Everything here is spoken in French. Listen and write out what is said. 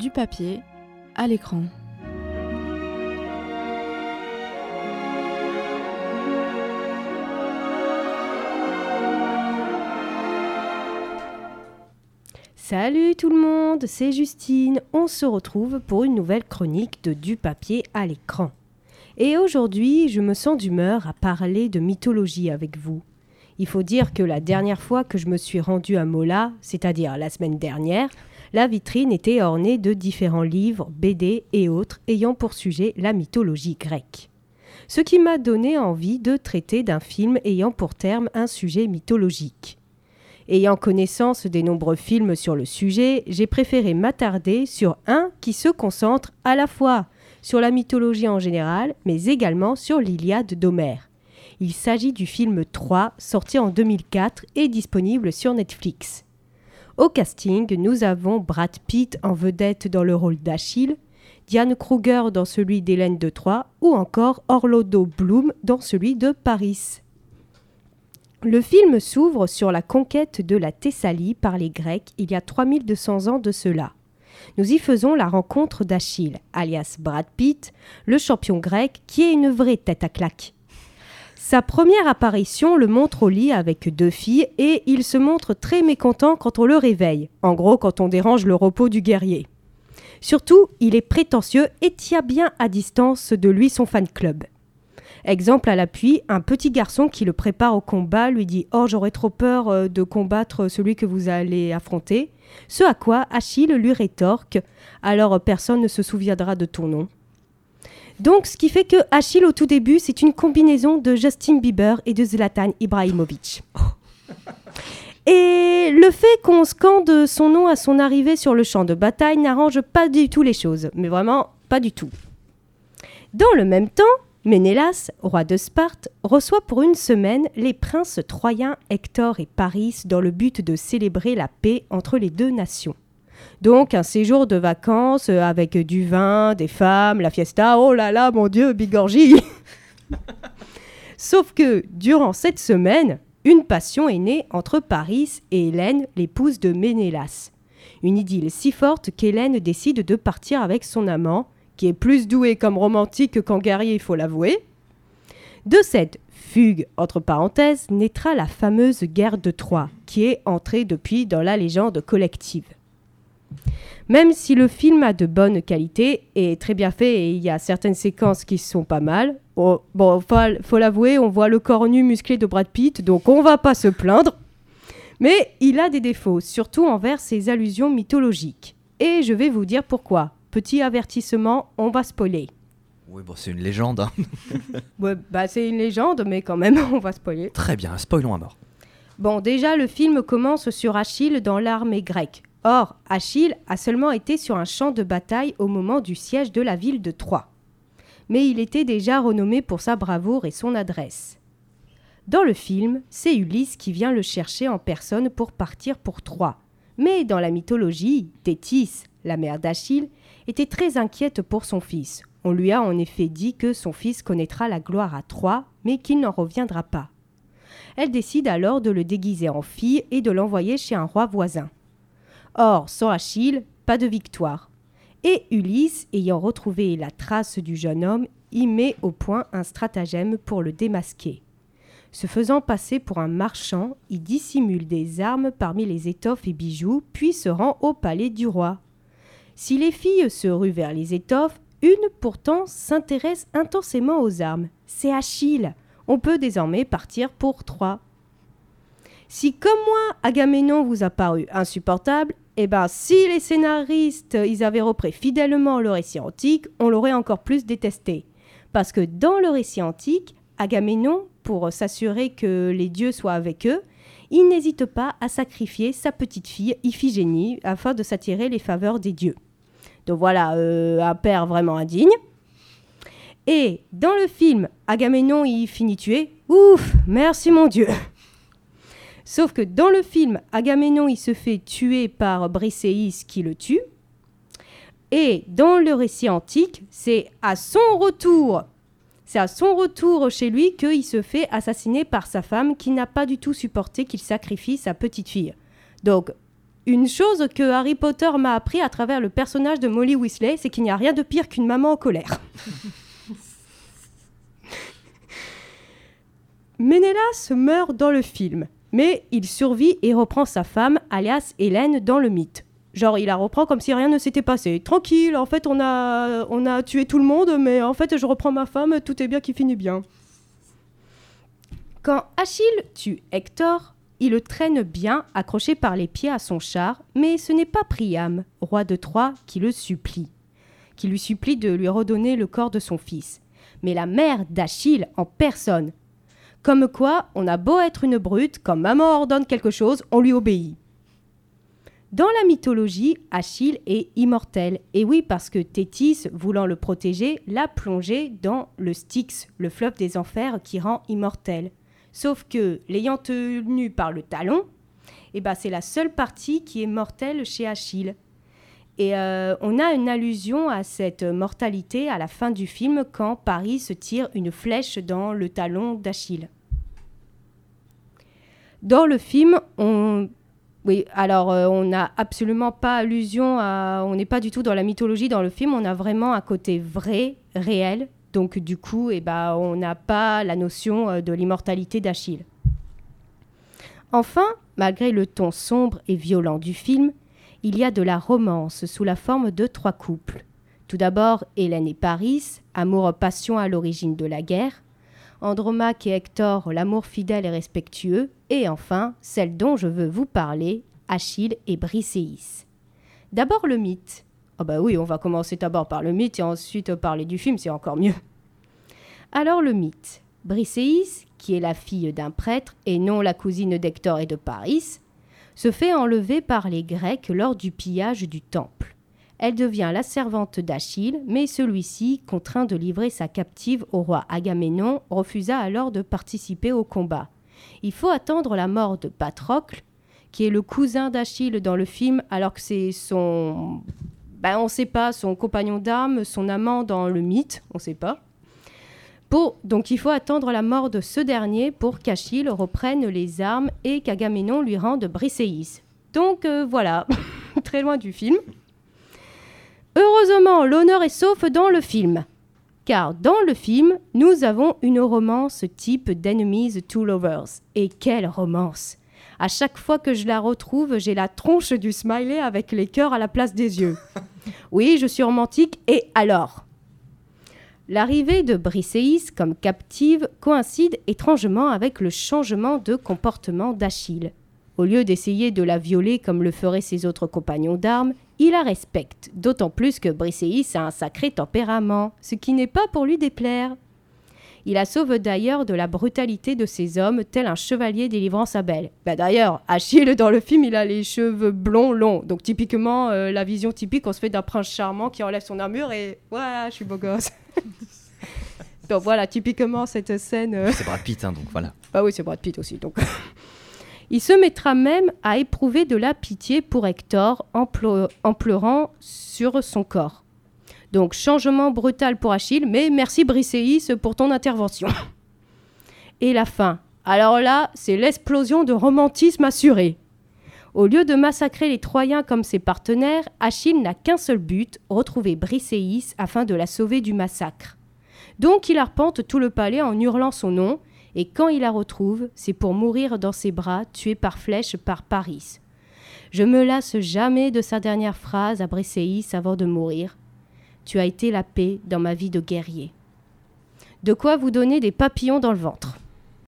du papier à l'écran. Salut tout le monde, c'est Justine. On se retrouve pour une nouvelle chronique de Du papier à l'écran. Et aujourd'hui, je me sens d'humeur à parler de mythologie avec vous. Il faut dire que la dernière fois que je me suis rendue à Mola, c'est-à-dire la semaine dernière, la vitrine était ornée de différents livres, BD et autres ayant pour sujet la mythologie grecque. Ce qui m'a donné envie de traiter d'un film ayant pour terme un sujet mythologique. Ayant connaissance des nombreux films sur le sujet, j'ai préféré m'attarder sur un qui se concentre à la fois sur la mythologie en général, mais également sur l'Iliade d'Homère. Il s'agit du film 3, sorti en 2004 et disponible sur Netflix. Au casting, nous avons Brad Pitt en vedette dans le rôle d'Achille, Diane Kruger dans celui d'Hélène de Troyes ou encore Orlando Bloom dans celui de Paris. Le film s'ouvre sur la conquête de la Thessalie par les Grecs il y a 3200 ans de cela. Nous y faisons la rencontre d'Achille, alias Brad Pitt, le champion grec qui est une vraie tête à claque. Sa première apparition le montre au lit avec deux filles et il se montre très mécontent quand on le réveille, en gros quand on dérange le repos du guerrier. Surtout, il est prétentieux et tient bien à distance de lui son fan club. Exemple à l'appui, un petit garçon qui le prépare au combat lui dit Oh, j'aurais trop peur euh, de combattre celui que vous allez affronter. Ce à quoi Achille lui rétorque Alors personne ne se souviendra de ton nom. Donc, ce qui fait que Achille, au tout début, c'est une combinaison de Justin Bieber et de Zlatan Ibrahimovic. Et le fait qu'on scande son nom à son arrivée sur le champ de bataille n'arrange pas du tout les choses, mais vraiment pas du tout. Dans le même temps, Ménélas, roi de Sparte, reçoit pour une semaine les princes troyens Hector et Paris dans le but de célébrer la paix entre les deux nations. Donc un séjour de vacances avec du vin, des femmes, la fiesta, oh là là, mon Dieu, bigorgie Sauf que durant cette semaine, une passion est née entre Paris et Hélène, l'épouse de Ménélas. Une idylle si forte qu'Hélène décide de partir avec son amant, qui est plus doué comme romantique qu'en guerrier, il faut l'avouer. De cette fugue, entre parenthèses, naîtra la fameuse guerre de Troie, qui est entrée depuis dans la légende collective. Même si le film a de bonnes qualités et est très bien fait et il y a certaines séquences qui sont pas mal, oh, bon, faut, faut l'avouer, on voit le corps nu musclé de Brad Pitt, donc on va pas se plaindre. Mais il a des défauts, surtout envers ses allusions mythologiques. Et je vais vous dire pourquoi. Petit avertissement, on va spoiler. Oui, bon, c'est une légende. hein. Ouais, bah c'est une légende, mais quand même, on va spoiler. Très bien, spoilons à mort. Bon, déjà, le film commence sur Achille dans l'armée grecque. Or, Achille a seulement été sur un champ de bataille au moment du siège de la ville de Troie. Mais il était déjà renommé pour sa bravoure et son adresse. Dans le film, c'est Ulysse qui vient le chercher en personne pour partir pour Troie. Mais dans la mythologie, Thétis, la mère d'Achille, était très inquiète pour son fils. On lui a en effet dit que son fils connaîtra la gloire à Troie, mais qu'il n'en reviendra pas. Elle décide alors de le déguiser en fille et de l'envoyer chez un roi voisin. Or, sans Achille, pas de victoire. Et Ulysse, ayant retrouvé la trace du jeune homme, y met au point un stratagème pour le démasquer. Se faisant passer pour un marchand, il dissimule des armes parmi les étoffes et bijoux, puis se rend au palais du roi. Si les filles se ruent vers les étoffes, une pourtant s'intéresse intensément aux armes. C'est Achille. On peut désormais partir pour Troie. Si comme moi, Agamemnon vous a paru insupportable, eh ben si les scénaristes ils avaient repris fidèlement le récit antique, on l'aurait encore plus détesté. Parce que dans le récit antique, Agamemnon, pour s'assurer que les dieux soient avec eux, il n'hésite pas à sacrifier sa petite fille Iphigénie afin de s'attirer les faveurs des dieux. Donc voilà, euh, un père vraiment indigne. Et dans le film, Agamemnon il finit tué. Ouf, merci mon Dieu. Sauf que dans le film, Agamemnon il se fait tuer par Briséis qui le tue. Et dans le récit antique, c'est à son retour, c'est à son retour chez lui qu'il se fait assassiner par sa femme qui n'a pas du tout supporté qu'il sacrifie sa petite fille. Donc Une chose que Harry Potter m'a appris à travers le personnage de Molly Weasley, c'est qu'il n'y a rien de pire qu'une maman en colère. Ménélas meurt dans le film, mais il survit et reprend sa femme, alias Hélène, dans le mythe. Genre, il la reprend comme si rien ne s'était passé. Tranquille, en fait, on a, on a tué tout le monde, mais en fait, je reprends ma femme, tout est bien qui finit bien. Quand Achille tue Hector, il le traîne bien, accroché par les pieds à son char, mais ce n'est pas Priam, roi de Troie, qui le supplie, qui lui supplie de lui redonner le corps de son fils, mais la mère d'Achille en personne. Comme quoi, on a beau être une brute, quand maman ordonne quelque chose, on lui obéit. Dans la mythologie, Achille est immortel. Et oui, parce que Thétis, voulant le protéger, l'a plongé dans le Styx, le fleuve des enfers qui rend immortel. Sauf que, l'ayant tenu par le talon, eh ben, c'est la seule partie qui est mortelle chez Achille. Et euh, on a une allusion à cette mortalité à la fin du film quand Paris se tire une flèche dans le talon d'Achille. Dans le film, on oui, alors euh, on n'a absolument pas allusion à. On n'est pas du tout dans la mythologie dans le film, on a vraiment un côté vrai, réel. Donc du coup, eh ben, on n'a pas la notion euh, de l'immortalité d'Achille. Enfin, malgré le ton sombre et violent du film, il y a de la romance sous la forme de trois couples. Tout d'abord, Hélène et Paris, amour-passion à l'origine de la guerre. Andromaque et Hector, l'amour fidèle et respectueux, et enfin celle dont je veux vous parler, Achille et Briséis. D'abord le mythe. Ah bah oui, on va commencer d'abord par le mythe et ensuite parler du film, c'est encore mieux. Alors le mythe. Briséis, qui est la fille d'un prêtre et non la cousine d'Hector et de Paris, se fait enlever par les Grecs lors du pillage du temple. Elle devient la servante d'Achille, mais celui-ci, contraint de livrer sa captive au roi Agamemnon, refusa alors de participer au combat. Il faut attendre la mort de Patrocle, qui est le cousin d'Achille dans le film, alors que c'est son. Ben, on ne sait pas, son compagnon d'armes, son amant dans le mythe, on ne sait pas. Donc il faut attendre la mort de ce dernier pour qu'Achille reprenne les armes et qu'Agamemnon lui rende Briséis. Donc euh, voilà, très loin du film. Heureusement, l'honneur est sauf dans le film. Car dans le film, nous avons une romance type d'Enemies to Lovers. Et quelle romance À chaque fois que je la retrouve, j'ai la tronche du smiley avec les cœurs à la place des yeux. Oui, je suis romantique, et alors? L'arrivée de Briseis comme captive coïncide étrangement avec le changement de comportement d'Achille. Au lieu d'essayer de la violer comme le feraient ses autres compagnons d'armes, il la respecte, d'autant plus que Briseis a un sacré tempérament, ce qui n'est pas pour lui déplaire. Il la sauve d'ailleurs de la brutalité de ses hommes, tel un chevalier délivrant sa belle. Bah d'ailleurs, Achille dans le film, il a les cheveux blonds longs, donc typiquement euh, la vision typique qu'on se fait d'un prince charmant qui enlève son armure et ouais, je suis beau gosse. donc voilà, typiquement cette scène. euh, C'est Brad Pitt, hein, donc voilà. ah oui, c'est Brad Pitt aussi. Donc. Il se mettra même à éprouver de la pitié pour Hector en, pleu- en pleurant sur son corps. Donc changement brutal pour Achille, mais merci Briseis pour ton intervention. Et la fin. Alors là, c'est l'explosion de romantisme assuré. Au lieu de massacrer les Troyens comme ses partenaires, Achille n'a qu'un seul but, retrouver Briseis afin de la sauver du massacre. Donc il arpente tout le palais en hurlant son nom, et quand il la retrouve, c'est pour mourir dans ses bras, tué par flèche par Paris. Je me lasse jamais de sa dernière phrase à Briseis avant de mourir. Tu as été la paix dans ma vie de guerrier. De quoi vous donner des papillons dans le ventre.